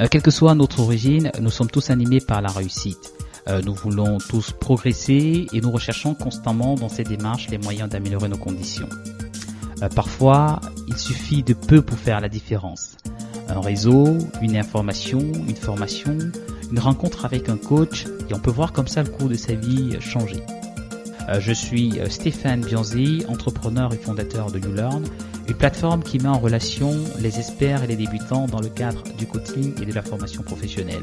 Euh, quelle que soit notre origine, nous sommes tous animés par la réussite. Euh, nous voulons tous progresser et nous recherchons constamment dans ces démarches les moyens d'améliorer nos conditions. Euh, parfois, il suffit de peu pour faire la différence. Un réseau, une information, une formation, une rencontre avec un coach et on peut voir comme ça le cours de sa vie changer. Je suis Stéphane Bianzi, entrepreneur et fondateur de YouLearn, une plateforme qui met en relation les experts et les débutants dans le cadre du coaching et de la formation professionnelle.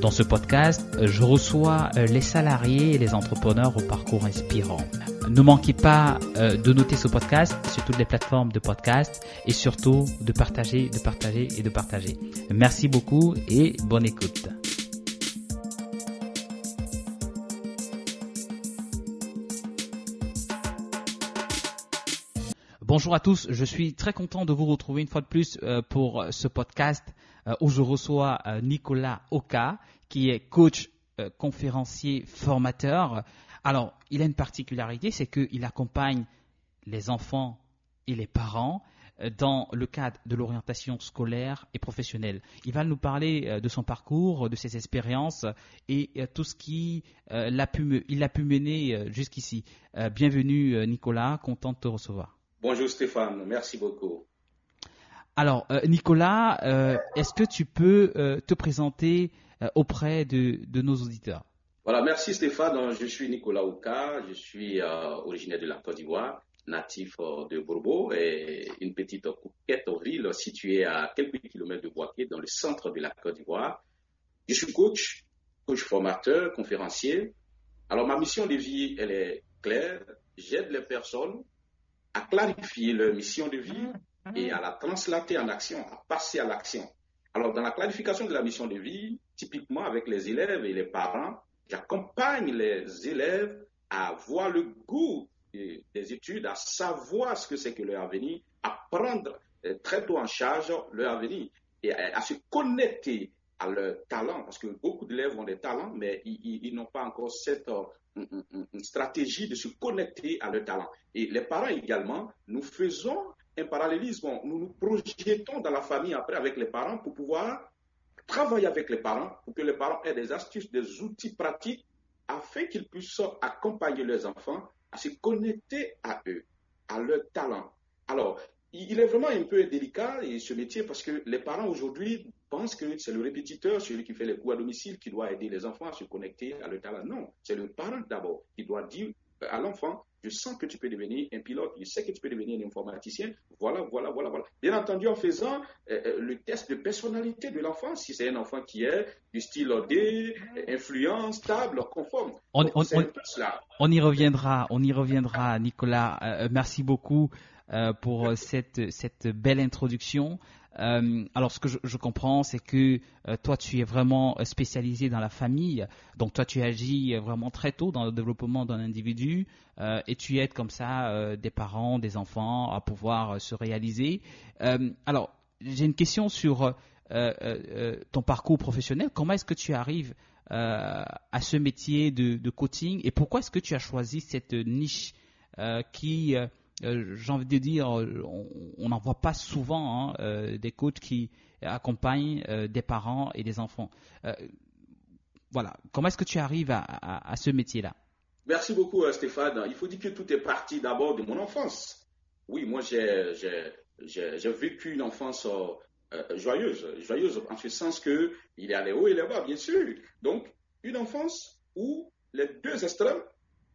Dans ce podcast, je reçois euh, les salariés et les entrepreneurs au parcours inspirant. Ne manquez pas euh, de noter ce podcast sur toutes les plateformes de podcast et surtout de partager, de partager et de partager. Merci beaucoup et bonne écoute. Bonjour à tous, je suis très content de vous retrouver une fois de plus euh, pour ce podcast euh, où je reçois euh, Nicolas Oka, qui est coach, euh, conférencier, formateur. Alors, il a une particularité, c'est qu'il accompagne les enfants et les parents dans le cadre de l'orientation scolaire et professionnelle. Il va nous parler de son parcours, de ses expériences et tout ce qui l'a pu, il a pu mener jusqu'ici. Bienvenue Nicolas, content de te recevoir. Bonjour Stéphane, merci beaucoup. Alors, euh, Nicolas, euh, est-ce que tu peux euh, te présenter auprès de, nos auditeurs? Voilà, merci Stéphane. Je suis Nicolas Ouka, je suis originaire de la Côte d'Ivoire, natif de Bourbeau, et une petite couquette ville située à quelques kilomètres de Boaké, dans le centre de la Côte d'Ivoire. Je suis coach, coach formateur, conférencier. Alors, ma mission de vie, elle est claire. J'aide les personnes à clarifier leur mission de vie et à la translater en action, à passer à l'action. Alors, dans la clarification de la mission de vie, typiquement avec les élèves et les parents, j'accompagne les élèves à voir le goût des études, à savoir ce que c'est que leur avenir, à prendre euh, très tôt en charge leur avenir et à, se connecter à leur talent, parce que beaucoup d'élèves ont des talents, mais ils, n'ont pas encore cette euh, stratégie de se connecter à leur talent. Et les parents également, nous faisons un parallélisme. Nous nous projetons dans la famille après avec les parents pour pouvoir travailler avec les parents, pour que les parents aient des astuces, des outils pratiques afin qu'ils puissent accompagner leurs enfants à se connecter à eux, à leur talent. Alors, il est vraiment un peu délicat ce métier parce que les parents aujourd'hui pensent que c'est le répétiteur, celui qui fait les coups à domicile, qui doit aider les enfants à se connecter à leur talent. Non, c'est le parent d'abord qui doit dire à l'enfant, je sens que tu peux devenir un pilote, je sais que tu peux devenir un informaticien, voilà, voilà, voilà, voilà. Bien entendu, en faisant euh, euh, le test de personnalité de l'enfant, si c'est un enfant qui est du style D, influent, stable, conforme. On, y reviendra, on y reviendra, Nicolas. Euh, merci beaucoup pour cette, cette belle introduction. Euh, alors, ce que je, comprends, c'est que euh, toi, tu es vraiment euh, spécialisé dans la famille. Donc, toi, tu agis vraiment très tôt dans le développement d'un individu et tu aides comme ça des parents, des enfants à pouvoir se réaliser. alors, j'ai une question sur ton parcours professionnel. Comment est-ce que tu arrives à ce métier de, de coaching et pourquoi est-ce que tu as choisi cette niche qui euh, j'ai envie de dire, on n'en voit pas souvent hein, euh, des coachs qui accompagnent euh, des parents et des enfants. voilà. Comment est-ce que tu arrives à, ce métier-là? Merci beaucoup, Stéphane. Il faut dire que tout est parti d'abord de mon enfance. Oui, moi, j'ai vécu une enfance joyeuse, joyeuse en ce sens que il y a les hauts et les bas, bien sûr. Donc, une enfance où les deux extrêmes,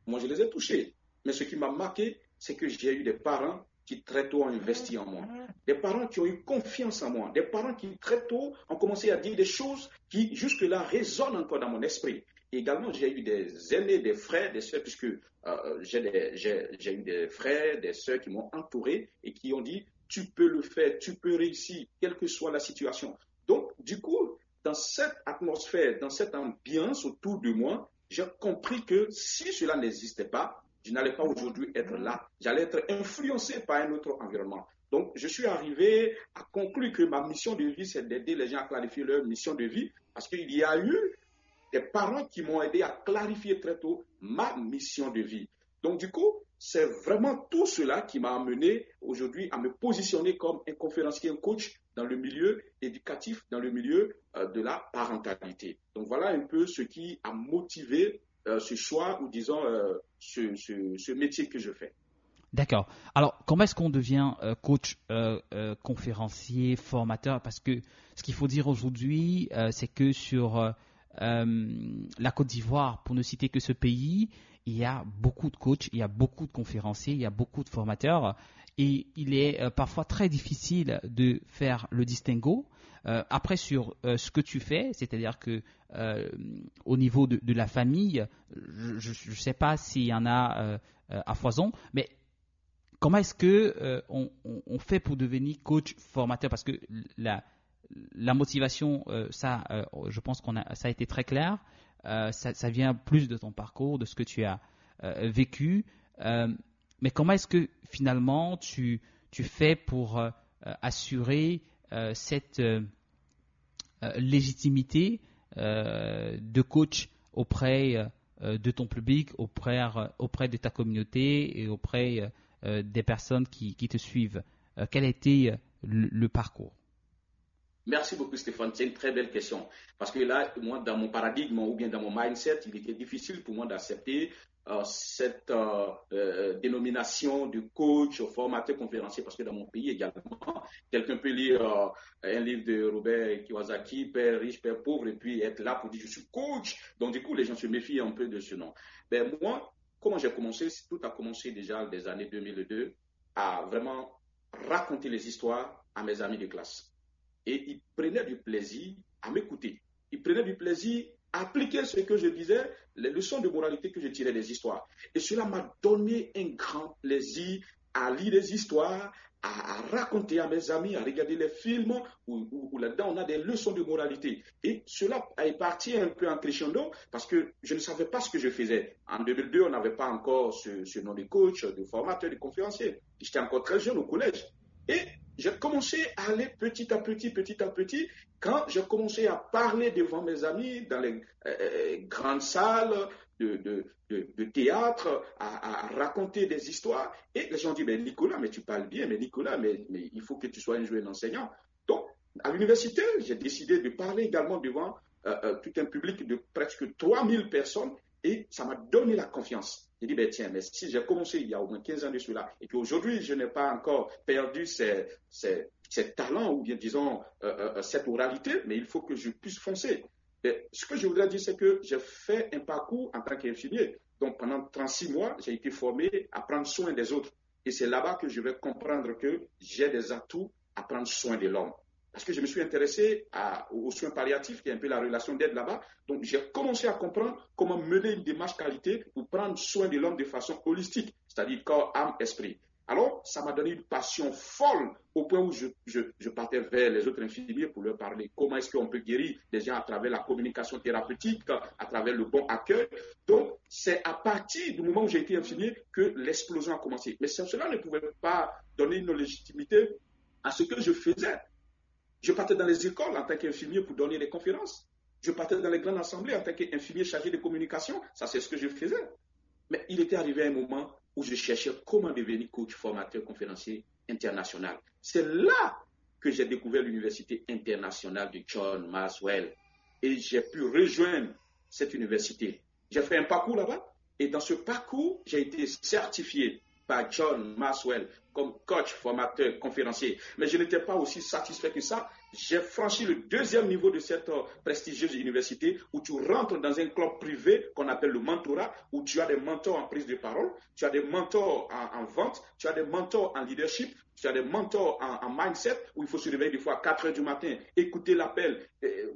moi, je les ai touchés. Mais ce qui m'a marqué, c'est que j'ai eu des parents qui très tôt ont investi en moi, des parents qui ont eu confiance en moi, des parents qui très tôt ont commencé à dire des choses qui jusque-là résonnent encore dans mon esprit. également, j'ai eu des aînés, des frères, des sœurs, puisque euh, j'ai eu des frères, des sœurs qui m'ont entouré et qui ont dit, tu peux le faire, tu peux réussir, quelle que soit la situation. Donc, du coup, dans cette atmosphère, dans cette ambiance autour de moi, j'ai compris que si cela n'existait pas, je n'allais pas aujourd'hui être là. J'allais être influencé par un autre environnement. Donc, je suis arrivé à conclure que ma mission de vie, c'est d'aider les gens à clarifier leur mission de vie, parce qu'il y a eu des parents qui m'ont aidé à clarifier très tôt ma mission de vie. Donc, du coup, c'est vraiment tout cela qui m'a amené aujourd'hui à me positionner comme un conférencier, un coach dans le milieu éducatif, dans le milieu euh, de la parentalité. Donc voilà un peu ce qui a motivé euh, ce choix ou disons euh, ce, métier que je fais. D'accord. Alors, comment est-ce qu'on devient coach, conférencier, formateur? Parce que ce qu'il faut dire aujourd'hui, c'est que sur la Côte d'Ivoire, pour ne citer que ce pays, il y a beaucoup de coachs, il y a beaucoup de conférenciers, il y a beaucoup de formateurs et il est euh, parfois très difficile de faire le distinguo. Euh, après sur euh, ce que tu fais, c'est-à-dire que au niveau de, la famille, je ne sais pas s'il y en a à foison, mais comment est-ce que on, fait pour devenir coach formateur? Parce que la, motivation, ça, je pense qu'on a, ça a été très clair. Euh, ça, vient plus de ton parcours, de ce que tu as euh, vécu. Euh, mais comment est-ce que finalement tu fais pour assurer cette légitimité de coach auprès de ton public, auprès, auprès de ta communauté et auprès des personnes qui, qui te suivent. Quel a été le parcours? Merci beaucoup Stéphane, c'est une très belle question. Parce que là, moi, dans mon paradigme ou bien dans mon mindset, il était difficile pour moi d'accepter euh, cette euh, euh, dénomination de coach, formateur, conférencier, parce que dans mon pays également, quelqu'un peut lire un livre de Robert Kiyosaki, Père riche, Père pauvre, et puis être là pour dire je suis coach. Donc du coup, les gens se méfient un peu de ce nom. Ben moi, comment j'ai commencé Tout a commencé déjà des années 2002 à vraiment raconter les histoires à mes amis de classe et il prenait du plaisir à m'écouter. Il prenait du plaisir appliquer ce que je disais, les leçons de moralité que je tirais des histoires. Et cela m'a donné un grand plaisir à lire des histoires, à, raconter à mes amis, à regarder les films où, là-dedans on a des leçons de moralité. Et cela est parti un peu en crescendo parce que je ne savais pas ce que je faisais. En 2002, on n'avait pas encore ce, ce nom de coach, de formateur, de conférencier. J'étais encore très jeune au collège. Et j'ai commencé à aller petit à petit, petit à petit, quand j'ai commencé à parler devant mes amis dans les euh, euh, grandes salles de, théâtre, à, raconter des histoires. Et les gens disent, mais Nicolas, mais tu parles bien, mais Nicolas, mais, il faut que tu sois un joueur enseignant. Donc, à l'université, j'ai décidé de parler également devant euh, tout un public de presque 3000 personnes et ça m'a donné la confiance. J'ai dit, ben tiens, mais si j'ai commencé il y a au moins 15 ans de cela et qu'aujourd'hui je n'ai pas encore perdu ces, ces, talents ou bien disons euh, euh, euh, cette oralité, mais il faut que je puisse foncer. Et ce que je voudrais dire, c'est que j'ai fait un parcours en tant qu'infirmier. Donc pendant 36 mois, j'ai été formé à prendre soin des autres. Et c'est là-bas que je vais comprendre que j'ai des atouts à prendre soin de l'homme parce que je me suis intéressé aux soins palliatifs, qui est un peu la relation d'aide là-bas. Donc, j'ai commencé à comprendre comment mener une démarche qualité pour prendre soin de l'homme de façon holistique, c'est-à-dire corps, âme, esprit. Alors, ça m'a donné une passion folle au point où je, partais vers les autres infirmiers pour leur parler comment est-ce qu'on peut guérir les gens à travers la communication thérapeutique, à travers le bon accueil. Donc, c'est à partir du moment où j'ai été infirmier que l'explosion a commencé. Mais cela ne pouvait pas donner une légitimité à ce que je faisais. Je partais dans les écoles en tant qu'infirmier pour donner des conférences. Je partais dans les grandes assemblées en tant qu'infirmier chargé de communication. Ça, c'est ce que je faisais. Mais il était arrivé un moment où je cherchais comment devenir coach, formateur, conférencier international. C'est là que j'ai découvert l'université internationale de John Maswell. Et j'ai pu rejoindre cette université. J'ai fait un parcours là-bas. Et dans ce parcours, j'ai été certifié par John Maswell comme coach, formateur, conférencier. Mais je n'étais pas aussi satisfait que ça. J'ai franchi le deuxième niveau de cette euh, prestigieuse université où tu rentres dans un club privé qu'on appelle le mentorat, où tu as des mentors en prise de parole, tu as des mentors en, vente, tu as des mentors en leadership, tu as des mentors en, mindset, où il faut se réveiller des fois à 4 heures du matin, écouter l'appel,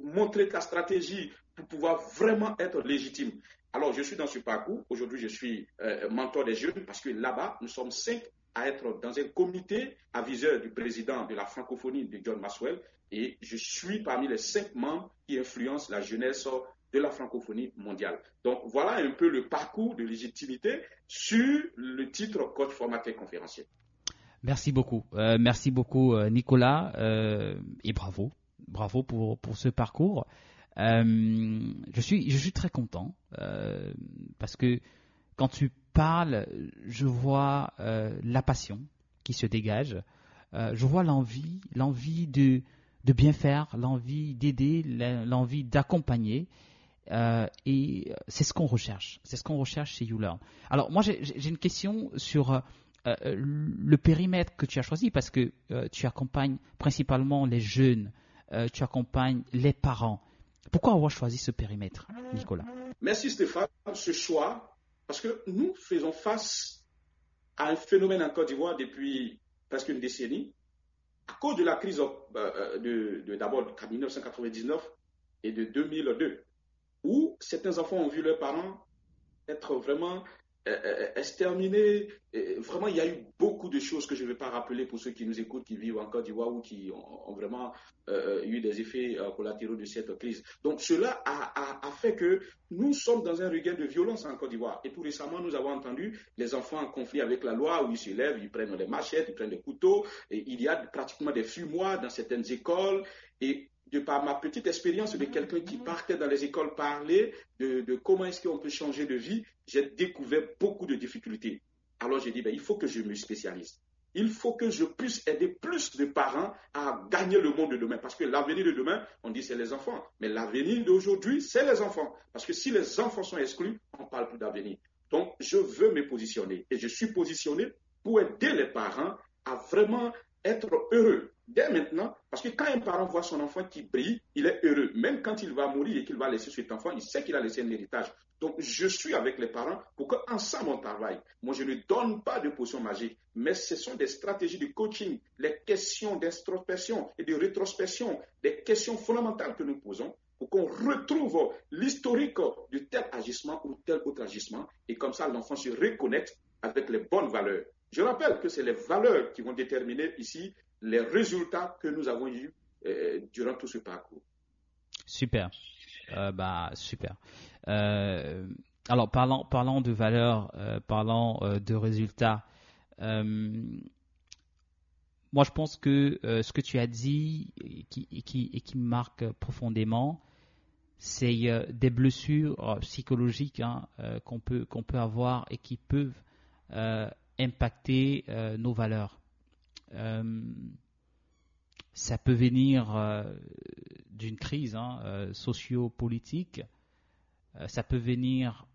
montrer ta stratégie pour pouvoir vraiment être légitime. Alors, je suis dans ce parcours. Aujourd'hui, je suis euh, mentor des jeunes parce que là-bas, nous sommes cinq à être dans un comité aviseur du président de la francophonie de John Maxwell et je suis parmi les cinq membres qui influencent la jeunesse de la francophonie mondiale. Donc voilà un peu le parcours de légitimité sur le titre coach formateur conférencier. Merci beaucoup. Euh, merci beaucoup euh, Nicolas et bravo. Bravo pour ce parcours. Je, suis, je suis très content parce que quand tu parles, je vois la passion qui se dégage. je vois l'envie, l'envie de bien faire, l'envie d'aider, l'envie d'accompagner. et c'est ce qu'on recherche. C'est ce qu'on recherche chez YouLearn. Alors moi j'ai une question sur le périmètre que tu as choisi parce que tu accompagnes principalement les jeunes, tu accompagnes les parents. Pourquoi avoir choisi ce périmètre, Nicolas? Merci Stéphane. Ce choix, parce que nous faisons face à un phénomène en Côte d'Ivoire depuis presque une décennie, à cause de la crise euh, euh, de, d'abord de 1999 et de 2002, où certains enfants ont vu leurs parents être vraiment euh, euh, exterminé. Vraiment, il y a eu beaucoup de choses que je ne vais pas rappeler pour ceux qui nous écoutent, qui vivent en Côte d'Ivoire ou qui ont, vraiment euh, eu des effets collatéraux de cette crise. Donc, cela a, fait que nous sommes dans un regain de violence en Côte d'Ivoire. Et tout récemment, nous avons entendu les enfants en conflit avec la loi où ils se lèvent, ils prennent des machettes, ils prennent des couteaux. Et il y a pratiquement des fumoirs dans certaines écoles. Et de par ma petite expérience de quelqu'un qui partait dans les écoles parler de, comment est-ce qu'on peut changer de vie, j'ai découvert beaucoup de difficultés. Alors j'ai dit, ben, il faut que je me spécialise. Il faut que je puisse aider plus de parents à gagner le monde de demain. Parce que l'avenir de demain, on dit c'est les enfants. Mais l'avenir d'aujourd'hui, c'est les enfants. Parce que si les enfants sont exclus, on ne parle plus d'avenir. Donc, je veux me positionner. Et je suis positionné pour aider les parents à vraiment être heureux dès maintenant, parce que quand un parent voit son enfant qui brille, il est heureux. Même quand il va mourir et qu'il va laisser cet enfant, il sait qu'il a laissé un héritage. Donc, je suis avec les parents pour qu'ensemble on travaille. Moi, je ne donne pas de potion magique, mais ce sont des stratégies de coaching, les questions d'introspection et de rétrospection, des questions fondamentales que nous posons pour qu'on retrouve l'historique de tel agissement ou tel autre agissement. Et comme ça, l'enfant se reconnecte avec les bonnes valeurs. Je rappelle que c'est les valeurs qui vont déterminer ici les résultats que nous avons eus euh, durant tout ce parcours. Super. Euh, bah, super. Euh, alors, parlant, parlant de valeurs, parlant de résultats, moi je pense que ce que tu as dit et qui, qui, me marque profondément, c'est des blessures psychologiques hein, qu'on peut avoir et qui peuvent impacter nos valeurs. Euh, ça peut venir euh, d'une crise hein, euh, socio-politique, ça peut venir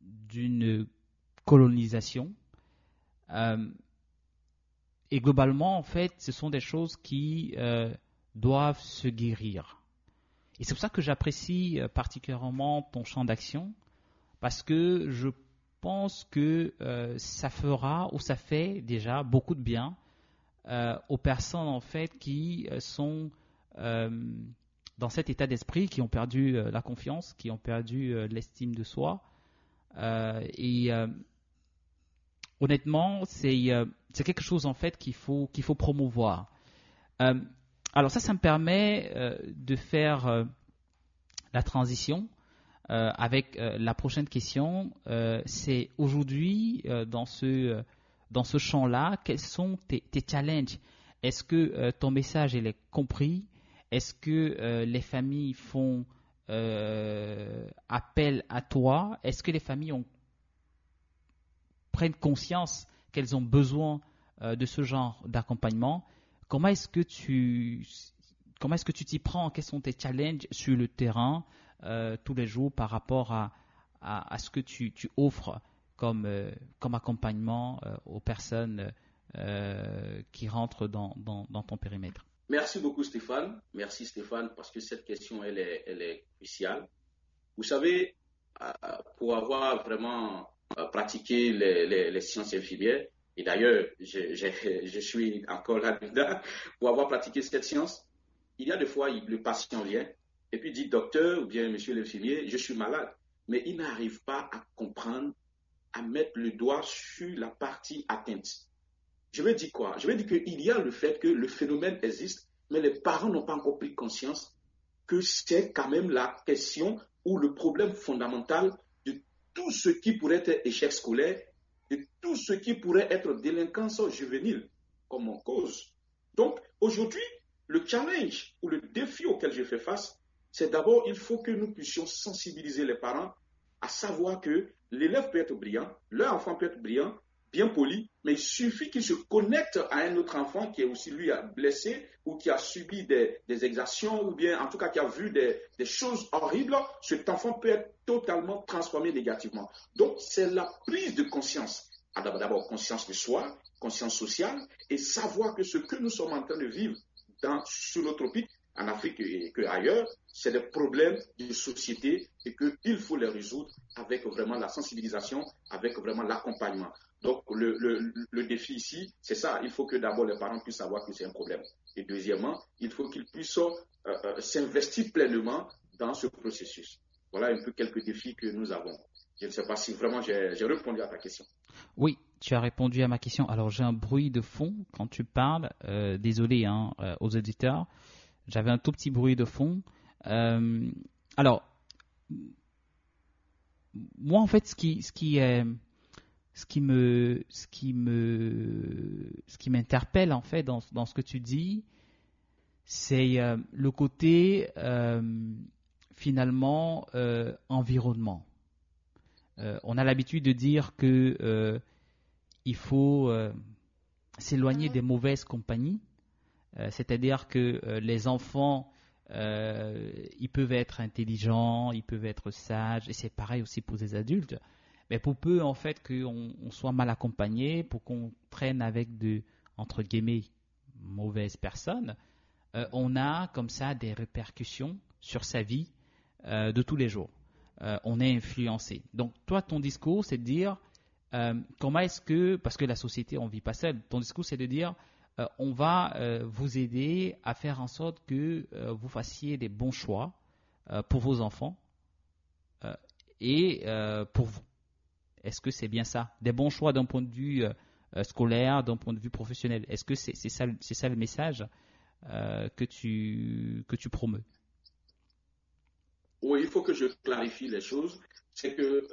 d'une colonisation. et globalement, en fait, ce sont des choses qui doivent se guérir. Et c'est pour ça que j'apprécie particulièrement ton champ d'action, parce que je pense que euh, ça fera ou ça fait déjà beaucoup de bien euh, aux personnes en fait qui euh, sont dans cet état d'esprit, qui ont perdu la confiance, qui ont perdu l'estime de soi. et honnêtement, c'est quelque chose en fait qu'il faut qu'il faut promouvoir. alors ça, ça me permet de faire la transition euh, avec euh, la prochaine question, euh, c'est aujourd'hui dans ce dans ce champ-là, quels sont tes, challenges? Est-ce que ton message est compris? Est-ce que les familles font appel à toi? Est-ce que les familles ont, prennent conscience qu'elles ont besoin de ce genre d'accompagnement? Comment est-ce que tu comment est-ce que tu t'y prends? Quels sont tes challenges sur le terrain euh, tous les jours par rapport à, à, ce que tu, tu offres comme, euh, comme accompagnement euh, aux personnes qui rentrent dans, dans, ton périmètre Merci beaucoup Stéphane. Merci Stéphane parce que cette question, elle est, elle est cruciale. Vous savez, pour avoir vraiment pratiqué les, les, les sciences infirmières, et d'ailleurs, je, je, je, suis encore là-dedans, pour avoir pratiqué cette science, il y a des fois, le patient vient et puis dit docteur ou bien monsieur l'infirmier, je suis malade. Mais il n'arrive pas à comprendre, à mettre le doigt sur la partie atteinte. Je veux dire quoi? Je veux dire qu'il y a le fait que le phénomène existe, mais les parents n'ont pas encore pris conscience que c'est quand même la question ou le problème fondamental de tout ce qui pourrait être échec scolaire, de tout ce qui pourrait être délinquance juvénile comme en cause. Donc aujourd'hui, le challenge ou le défi auquel je fais face, c'est d'abord, il faut que nous puissions sensibiliser les parents à savoir que l'élève peut être brillant, leur enfant peut être brillant, bien poli, mais il suffit qu'il se connecte à un autre enfant qui est aussi lui blessé ou qui a subi des, exactions ou bien en tout cas qui a vu des, choses horribles, cet enfant peut être totalement transformé négativement. Donc c'est la prise de conscience. D'abord conscience de soi, conscience sociale et savoir que ce que nous sommes en train de vivre dans, sur notre en Afrique et, ailleurs, c'est des problèmes de société et qu'il faut les résoudre avec vraiment la sensibilisation, avec vraiment l'accompagnement. Donc le, le, le, défi ici, c'est ça. Il faut que d'abord les parents puissent savoir que c'est un problème. Et deuxièmement, il faut qu'ils puissent euh, euh, s'investir pleinement dans ce processus. Voilà un peu quelques défis que nous avons. Je ne sais pas si vraiment j'ai répondu à ta question. Oui, tu as répondu à ma question. Alors j'ai un bruit de fond quand tu parles. Euh, désolé hein, aux auditeurs. J'avais un tout petit bruit de fond. Euh, alors, moi en fait, ce qui, ce qui est, ce qui me, ce qui me, ce qui m'interpelle en fait dans, dans, ce que tu dis, c'est euh, le côté euh, finalement environnement. on a l'habitude de dire que il faut s'éloigner des mauvaises compagnies. Euh, c'est-à-dire que euh, les enfants, euh, ils peuvent être intelligents, ils peuvent être sages, et c'est pareil aussi pour les adultes. Mais pour peu, en fait, qu'on soit mal accompagné, pour qu'on traîne avec de, entre guillemets, mauvaises personnes, on a comme ça des répercussions sur sa vie de tous les jours. on est influencé. Donc, toi, ton discours, c'est de dire comment est-ce que, parce que la société, on ne vit pas seul, ton discours, c'est de dire euh, on va euh, vous aider à faire en sorte que euh, vous fassiez des bons choix pour vos enfants et pour vous. Est-ce que c'est bien ça? Des bons choix d'un point de vue scolaire, d'un point de vue professionnel. Est-ce que c'est ça, ça, le message que, tu, que tu promeus Oui, il faut que je clarifie les choses. C'est que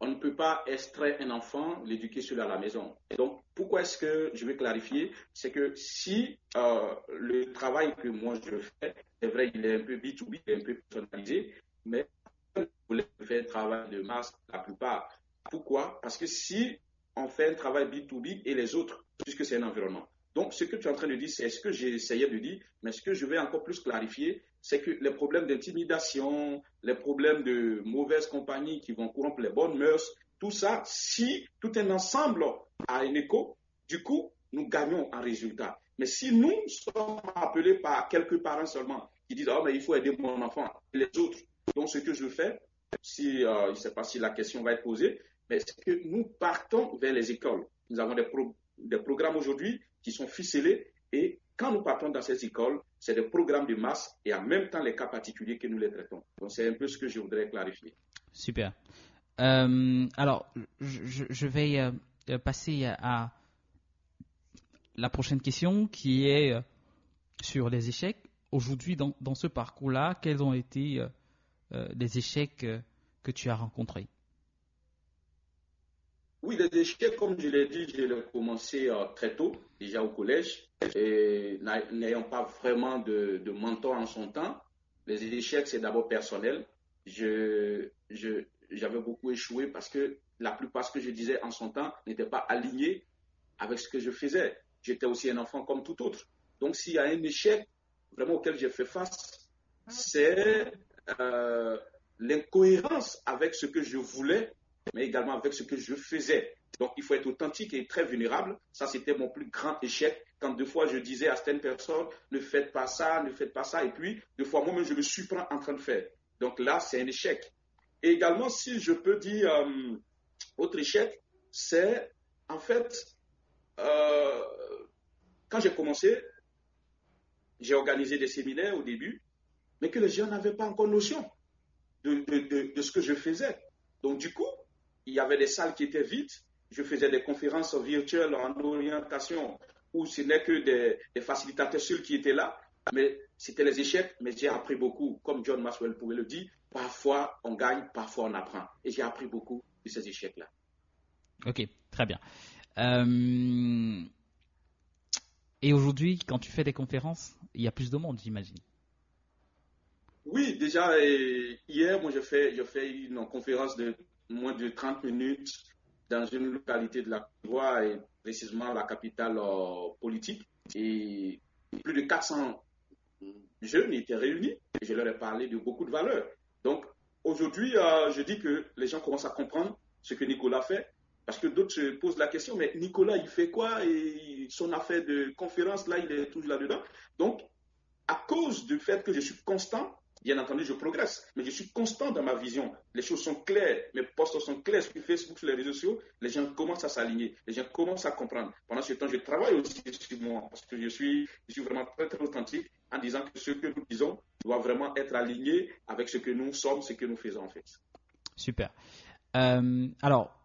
on ne peut pas extraire un enfant, l'éduquer seul à la maison. Donc, pourquoi est-ce que je vais clarifier C'est que si euh, le travail que moi je fais, c'est vrai, il est un peu B2B, il est un peu personnalisé, mais vous voulez faire un travail de masse la plupart. Pourquoi? Parce que si on fait un travail B2B et les autres, puisque c'est un environnement. Donc, ce que tu es en train de dire, c'est ce que j'ai essayé de dire, mais ce que je vais encore plus clarifier, c'est que les problèmes d'intimidation, les problèmes de mauvaise compagnie qui vont corrompre les bonnes mœurs, tout ça, si tout un ensemble a un écho, du coup, nous gagnons un résultat. Mais si nous sommes appelés par quelques parents seulement qui disent, oh, mais il faut aider mon enfant, les autres, donc ce que je fais, si, euh, je ne sais pas si la question va être posée, mais c'est que nous partons vers les écoles. Nous avons des, des programmes aujourd'hui qui sont ficelés et quand nous partons dans ces écoles, c'est des programmes de masse et en même temps les cas particuliers que nous les traitons. Donc c'est un peu ce que je voudrais clarifier. Super. Euh, alors, je, vais euh, passer à la prochaine question qui est euh, sur les échecs. Aujourd'hui, dans, dans, ce parcours-là, quels ont été les échecs que tu as rencontrés? Oui, les échecs, comme je l'ai dit, je l'ai commencé euh, très tôt, déjà au collège, et n'ayant pas vraiment de, mentor en son temps. Les échecs, c'est d'abord personnel. J'avais beaucoup échoué parce que la plupart de ce que je disais en son temps n'était pas aligné avec ce que je faisais. J'étais aussi un enfant comme tout autre. Donc, s'il y a un échec vraiment auquel j'ai fait face, c'est euh, l'incohérence avec ce que je voulais mais également avec ce que je faisais. Donc, il faut être authentique et très vulnérable. Ça, c'était mon plus grand échec. Quand deux fois, je disais à certaines personnes, ne faites pas ça, ne faites pas ça. Et puis, deux fois, moi-même, je me surprends en train de faire. Donc là, c'est un échec. Et également, si je peux dire euh, autre échec, c'est en fait, euh, quand j'ai commencé, j'ai organisé des séminaires au début, mais que les gens n'avaient pas encore notion de, de ce que je faisais. Donc, du coup, il y avait des salles qui étaient vides. Je faisais des conférences virtuelles en orientation où ce n'est que des, facilitateurs seuls qui étaient là. Mais c'était les échecs, mais j'ai appris beaucoup. Comme John Maxwell pouvait le dire, parfois on gagne, parfois on apprend. Et j'ai appris beaucoup de ces échecs-là. Ok, très bien. Euh, et aujourd'hui, quand tu fais des conférences, il y a plus de monde, j'imagine. Oui, déjà, hier, moi, j'ai fait, fait une conférence de moins de 30 minutes dans une localité de la Côte d'Ivoire, et précisément la capitale euh, politique. Et plus de 400 jeunes étaient réunis et je leur ai parlé de beaucoup de valeurs. Donc, aujourd'hui, euh, je dis que les gens commencent à comprendre ce que Nicolas fait parce que d'autres se posent la question, mais Nicolas, il fait quoi? Et son affaire de conférence, là, il est toujours là-dedans. Donc, à cause du fait que je suis constant, Bien entendu, je progresse, mais je suis constant dans ma vision. Les choses sont claires, mes posts sont clairs sur Facebook, sur les réseaux sociaux. Les gens commencent à s'aligner, les gens commencent à comprendre. Pendant ce temps, je travaille aussi sur moi parce que je suis, je suis vraiment très, très authentique en disant que ce que nous disons doit vraiment être aligné avec ce que nous sommes, ce que nous faisons en fait. Super. Euh, alors,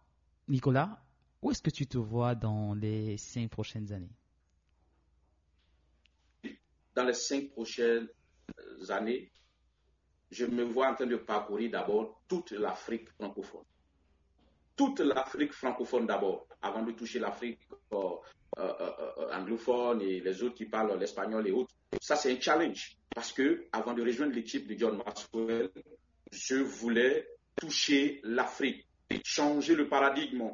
Nicolas, où est-ce que tu te vois dans les cinq prochaines années? Dans les cinq prochaines années, je me vois en train de parcourir d'abord toute l'Afrique francophone. Toute l'Afrique francophone d'abord, avant de toucher l'Afrique euh, euh, euh, anglophone et les autres qui parlent l'espagnol et autres. Ça, c'est un challenge. Parce que, avant de rejoindre l'équipe de John Maxwell, je voulais toucher l'Afrique, changer le paradigme,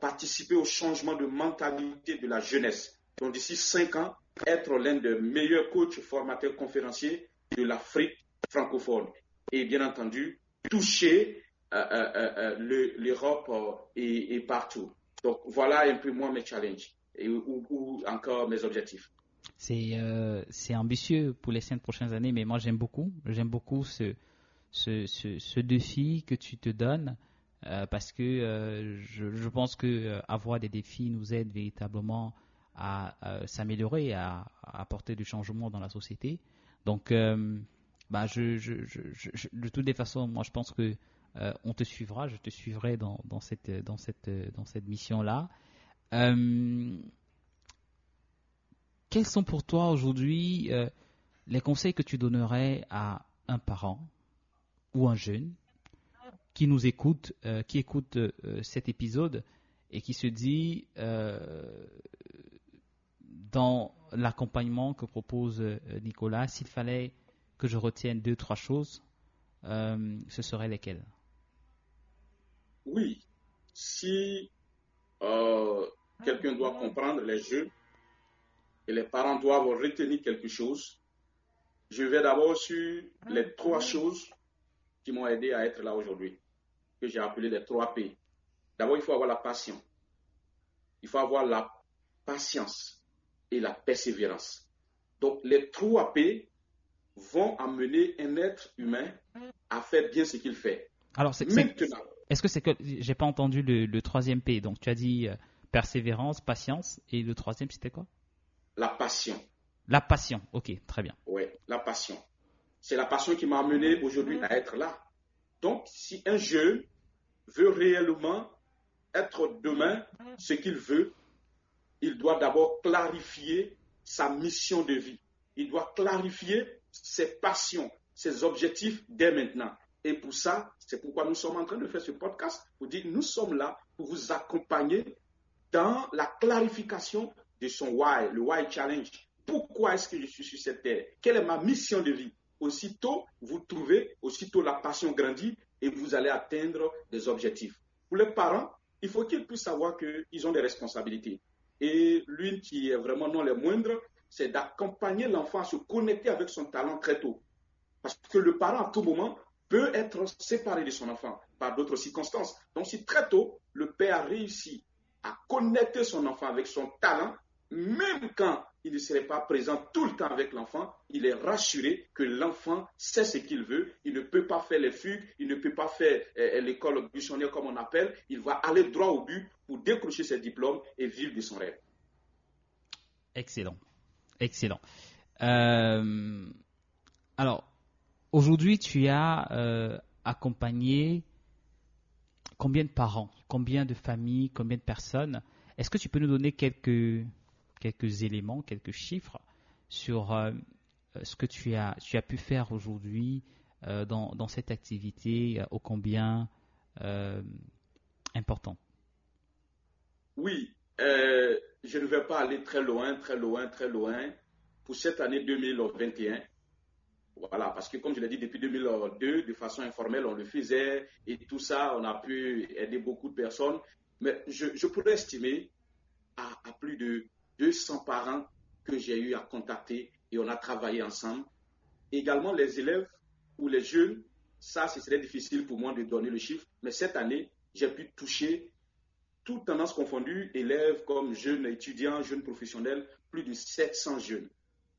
participer au changement de mentalité de la jeunesse. Donc, d'ici cinq ans, être l'un des meilleurs coachs, formateurs, conférenciers de l'Afrique francophone et bien entendu toucher euh, euh, euh, l'Europe et, partout. Donc voilà un peu moins mes challenges et, ou, encore mes objectifs. C'est ambitieux pour les cinq prochaines années, mais moi j'aime beaucoup. J'aime beaucoup ce, ce, ce, défi que tu te donnes parce que je, je, pense que avoir des défis nous aide véritablement à, s'améliorer, à, à, apporter du changement dans la société. Donc bah, je, je, je, de toutes les façons, moi, je pense que euh, on te suivra, je te suivrai dans, dans cette, dans cette, dans cette mission-là. Euh, quels sont pour toi aujourd'hui euh, les conseils que tu donnerais à un parent ou un jeune qui nous écoute, qui écoute cet épisode et qui se dit dans l'accompagnement que propose Nicolas, s'il fallait que je retienne deux, trois choses, euh, ce seraient lesquelles? Oui. Si euh, quelqu'un doit comprendre les jeux et les parents doivent retenir quelque chose, je vais d'abord sur les trois choses qui m'ont aidé à être là aujourd'hui, que j'ai appelé les trois P. D'abord, il faut avoir la passion. Il faut avoir la patience et la persévérance. Donc, les trois P vont amener un être humain à faire bien ce qu'il fait. Alors, c'est, maintenant. Est-ce que c'est que j'ai pas entendu le, troisième P Donc, tu as dit euh, persévérance, patience, et le troisième, c'était quoi? La passion. La passion, ok, très bien. Oui, la passion. C'est la passion qui m'a amené aujourd'hui à être là. Donc, si un jeune veut réellement être demain ce qu'il veut, il doit d'abord clarifier sa mission de vie. Il doit clarifier ses passions, ses objectifs dès maintenant. Et pour ça, c'est pourquoi nous sommes en train de faire ce podcast, pour dire nous sommes là pour vous accompagner dans la clarification de son why, le why challenge. Pourquoi est-ce que je suis sur cette terre? Quelle est ma mission de vie? Aussitôt, vous trouvez, aussitôt la passion grandit et vous allez atteindre des objectifs. Pour les parents, il faut qu'ils puissent savoir qu'ils ont des responsabilités. Et l'une qui est vraiment non les moindres, c'est d'accompagner l'enfant à se connecter avec son talent très tôt. Parce que le parent, à tout moment, peut être séparé de son enfant par d'autres circonstances. Donc, si très tôt, le père a réussi à connecter son enfant avec son talent, même quand il ne serait pas présent tout le temps avec l'enfant, il est rassuré que l'enfant sait ce qu'il veut, il ne peut pas faire les fugues, il ne peut pas faire euh, l'école buissonnière comme on appelle, il va aller droit au but pour décrocher ses diplômes et vivre de son rêve. Excellent. Excellent. Euh, alors, aujourd'hui, tu as euh, accompagné combien de parents, combien de familles, combien de personnes? Est-ce que tu peux nous donner quelques, quelques éléments, quelques chiffres sur euh, ce que tu as, tu as pu faire aujourd'hui dans, dans, cette activité ô combien important? Oui, euh, je ne vais pas aller très loin, très loin, très loin. Pour cette année 2021, Voilà, parce que comme je l'ai dit depuis 2002, de façon informelle, on le faisait et tout ça, on a pu aider beaucoup de personnes. Mais je, pourrais estimer à, à, plus de 200 parents que j'ai eu à contacter et on a travaillé ensemble. Également les élèves ou les jeunes, ça, ce serait difficile pour moi de donner le chiffre, mais cette année, j'ai pu toucher toutes tendances confondues, élèves comme jeunes étudiants, jeunes professionnels, plus de 700 jeunes.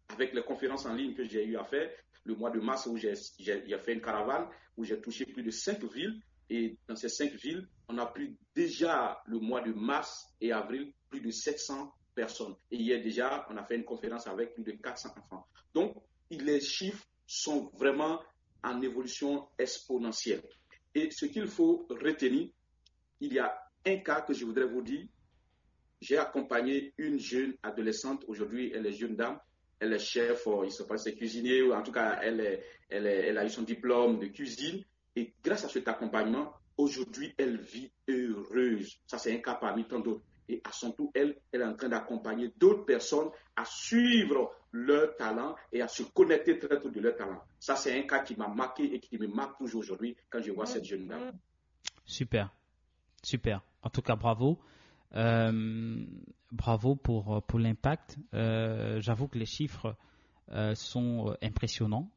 Avec les conférences en ligne que j'ai eu à faire, le mois de mars où j'ai fait une caravane, où j'ai touché plus de cinq villes. Et dans ces cinq villes, on a pris déjà le mois de mars et avril plus de 700 personnes. Et hier déjà, on a fait une conférence avec plus de 400 enfants. Donc, les chiffres sont vraiment en évolution exponentielle. Et ce qu'il faut retenir, il y a un cas que je voudrais vous dire. J'ai accompagné une jeune adolescente, aujourd'hui elle est jeune dame, elle est chef, euh, il se passe cuisinier, ou en tout cas elle, elle, a eu son diplôme de cuisine. Et grâce à cet accompagnement, aujourd'hui elle vit heureuse. Ça c'est un cas parmi tant d'autres. Et à son tour, elle, elle est en train d'accompagner d'autres personnes à suivre leur talent et à se connecter très tôt de leur talent. Ça, c'est un cas qui m'a marqué et qui me marque toujours aujourd'hui quand je vois cette jeune dame. Super, super. En tout cas, bravo. Euh, bravo pour, pour l'impact. Euh, j'avoue que les chiffres euh, sont impressionnants.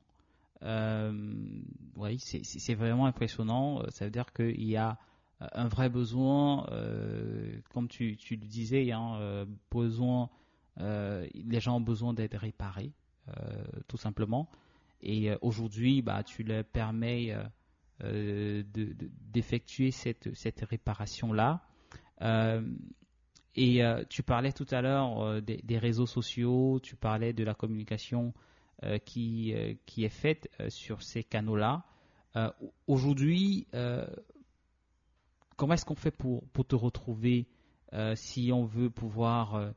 oui, c'est vraiment impressionnant. Ça veut dire qu'il y a un vrai besoin, comme tu, tu, le disais, un besoin, les gens ont besoin d'être réparés, tout simplement. Et aujourd'hui, bah, tu leur permets d'effectuer cette, cette réparation-là. Euh, et euh, tu parlais tout à l'heure euh, des, réseaux sociaux, tu parlais de la communication qui, qui est faite sur ces canaux-là. Aujourd'hui, comment est-ce qu'on fait pour, pour te retrouver si on veut pouvoir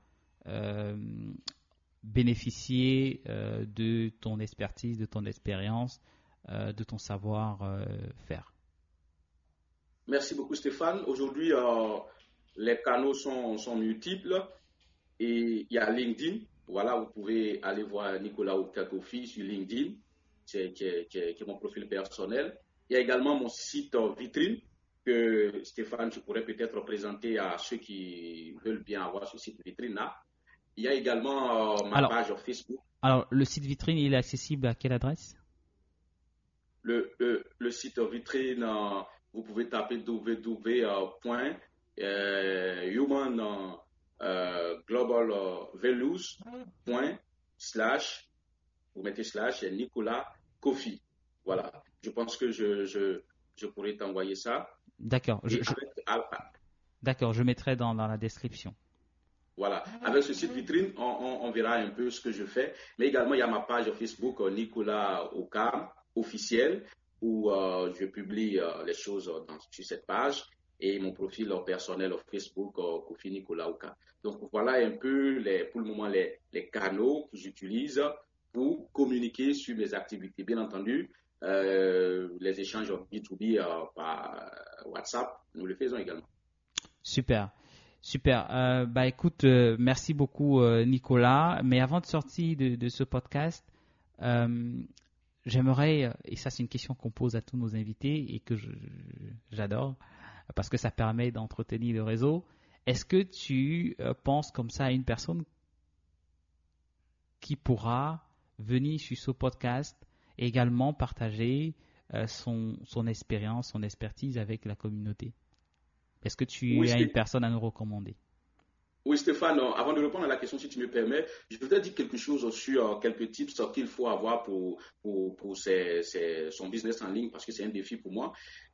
bénéficier de ton expertise, de ton expérience, de ton savoir-faire Merci beaucoup Stéphane. Aujourd'hui, les canaux sont, sont multiples et il y a LinkedIn. Voilà, vous pouvez aller voir Nicolas Okakofi sur LinkedIn, qui est, mon profil personnel. Il y a également mon site vitrine que Stéphane, je pourrais peut-être présenter à ceux qui veulent bien avoir ce site vitrine-là. Il y a également euh, ma page Facebook. Alors, le site vitrine, il est accessible à quelle adresse? Le, le, site vitrine, euh, vous pouvez taper www euh, human euh, global values point slash vous mettez slash et Nicolas Kofi. Voilà. Je pense que je, je, je pourrais t'envoyer ça. D'accord. Je, D'accord, je mettrai dans, dans, la description. Voilà. Avec ce site vitrine, on, on, verra un peu ce que je fais. Mais également, il y a ma page Facebook Nicolas Okam officiel où je publie les choses dans, sur cette page et mon profil personnel au Facebook, Kofi Nicolas Donc voilà un peu pour le moment les, canaux que j'utilise pour communiquer sur mes activités. Bien entendu, euh, les échanges B2B euh, par WhatsApp, nous le faisons également. Super. Super. Euh, bah écoute, merci beaucoup Nicolas. Mais avant de sortir de ce podcast, j'aimerais, et ça c'est une question qu'on pose à tous nos invités et que j'adore, parce que ça permet d'entretenir le réseau. Est-ce que tu euh, penses comme ça à une personne qui pourra venir sur ce podcast et également partager euh, son, son expérience, son expertise avec la communauté? Est-ce que tu as une personne à nous recommander? Oui, Stéphane, avant de répondre à la question, si tu me permets, je voudrais dire quelque chose sur euh, quelques tips qu'il faut avoir pour, pour, pour son business en ligne, parce que c'est un défi pour moi.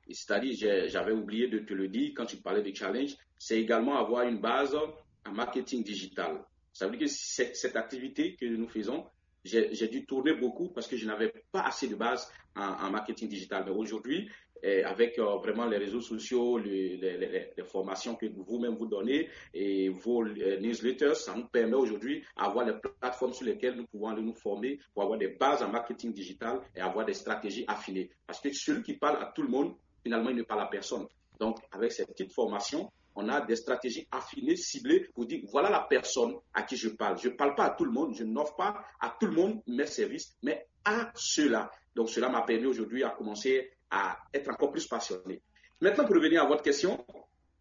C'est-à-dire, j'avais oublié de te le dire quand tu parlais de challenge, c'est également avoir une base en marketing digital. Ça veut dire que cette activité que nous faisons, j'ai dû tourner beaucoup parce que je n'avais pas assez de base en, marketing digital. Mais aujourd'hui, eh, avec euh, vraiment les réseaux sociaux, les, formations que vous-même vous donnez et vos euh, newsletters, ça nous permet aujourd'hui d'avoir les plateformes sur lesquelles nous pouvons aller nous former pour avoir des bases en marketing digital et avoir des stratégies affinées. Parce que celui qui parle à tout le monde, finalement, il ne parle à personne. Donc, avec cette petite formation, on a des stratégies affinées, ciblées pour dire voilà la personne à qui je parle. Je ne parle pas à tout le monde, je n'offre pas à tout le monde mes services, mais à ceux-là. Donc cela m'a permis aujourd'hui à commencer à être encore plus passionné. Maintenant, pour revenir à votre question,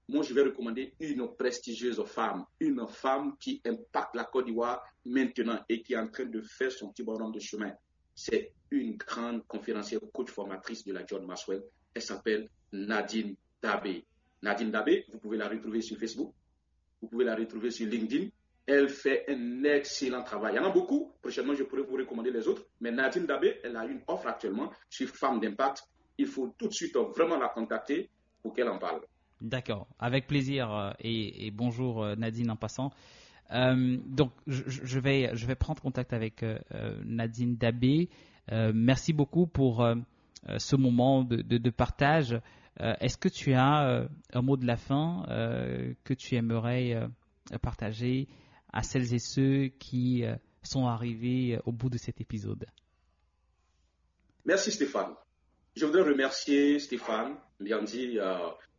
moi, je vais recommander une prestigieuse femme, une femme qui impacte la Côte d'Ivoire maintenant et qui est en train de faire son petit bonhomme de chemin. C'est une grande conférencière, coach formatrice de la John Maxwell. Elle s'appelle Nadine Dabé. Nadine Dabé, vous pouvez la retrouver sur Facebook, vous pouvez la retrouver sur LinkedIn. Elle fait un excellent travail. Il y en a beaucoup. Prochainement, je pourrais vous recommander les autres. Mais Nadine Dabé, elle a une offre actuellement sur Femmes d'Impact. Il faut tout de suite vraiment la contacter pour qu'elle en parle. D'accord, avec plaisir euh, et, bonjour euh, Nadine en passant. Euh, donc je, vais, je vais prendre contact avec Nadine Dabé. merci beaucoup pour ce moment de, partage. Est-ce que tu as un mot de la fin que tu aimerais partager à celles et ceux qui sont arrivés au bout de cet épisode? Merci Stéphane. Je voudrais remercier Stéphane Bianzi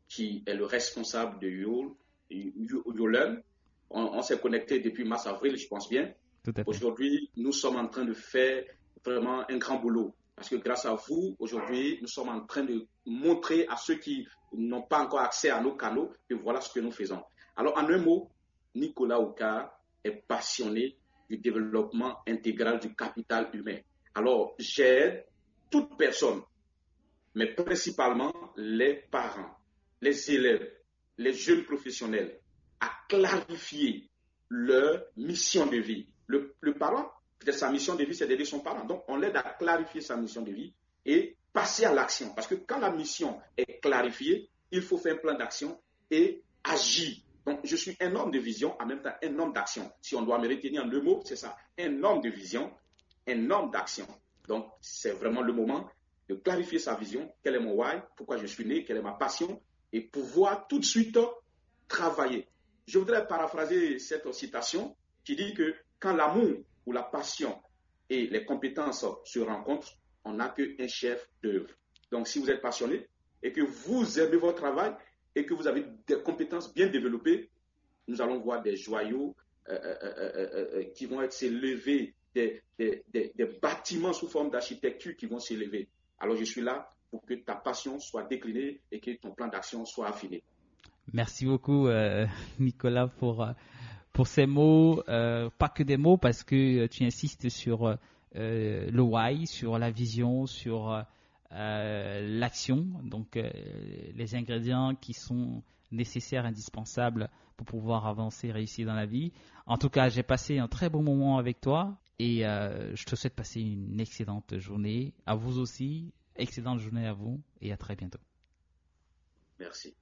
qui est le responsable de Yolem. On, s'est connecté depuis mars-avril, je pense bien. Aujourd'hui, nous sommes en train de faire vraiment un grand boulot. Parce que grâce à vous, aujourd'hui, nous sommes en train de montrer à ceux qui n'ont pas encore accès à nos canaux que voilà ce que nous faisons. Alors, en un mot, Nicolas Ouka est passionné du développement intégral du capital humain. Alors, j'aide toute personne, mais principalement les parents, les élèves, les jeunes professionnels à clarifier leur mission de vie. Le, parent, peut-être sa mission de vie, c'est d'aider son parent. Donc, on l'aide à clarifier sa mission de vie et passer à l'action. Parce que quand la mission est clarifiée, il faut faire un plan d'action et agir. Donc, je suis un homme de vision, en même temps un homme d'action. Si on doit me retenir en deux mots, c'est ça. Un homme de vision, un homme d'action. Donc, c'est vraiment le moment de clarifier sa vision. Quel est mon why Pourquoi je suis né Quelle est ma passion et pouvoir tout de suite travailler. Je voudrais paraphraser cette citation qui dit que quand l'amour ou la passion et les compétences se rencontrent, on n'a qu'un chef d'œuvre. Donc si vous êtes passionné et que vous aimez votre travail et que vous avez des compétences bien développées, nous allons voir des joyaux euh, euh, euh, qui vont être s'élever, des, des bâtiments sous forme d'architecture qui vont s'élever. Alors je suis là pour que ta passion soit déclinée et que ton plan d'action soit affiné. Merci beaucoup, euh, Nicolas, pour, euh, pour ces mots. Euh, pas que des mots, parce que tu insistes sur le why, sur la vision, sur l'action, donc les ingrédients qui sont nécessaires, indispensables pour pouvoir avancer réussir dans la vie. En tout cas, j'ai passé un très bon moment avec toi et je te souhaite passer une excellente journée. À vous aussi, Excellente journée à vous et à très bientôt. Merci.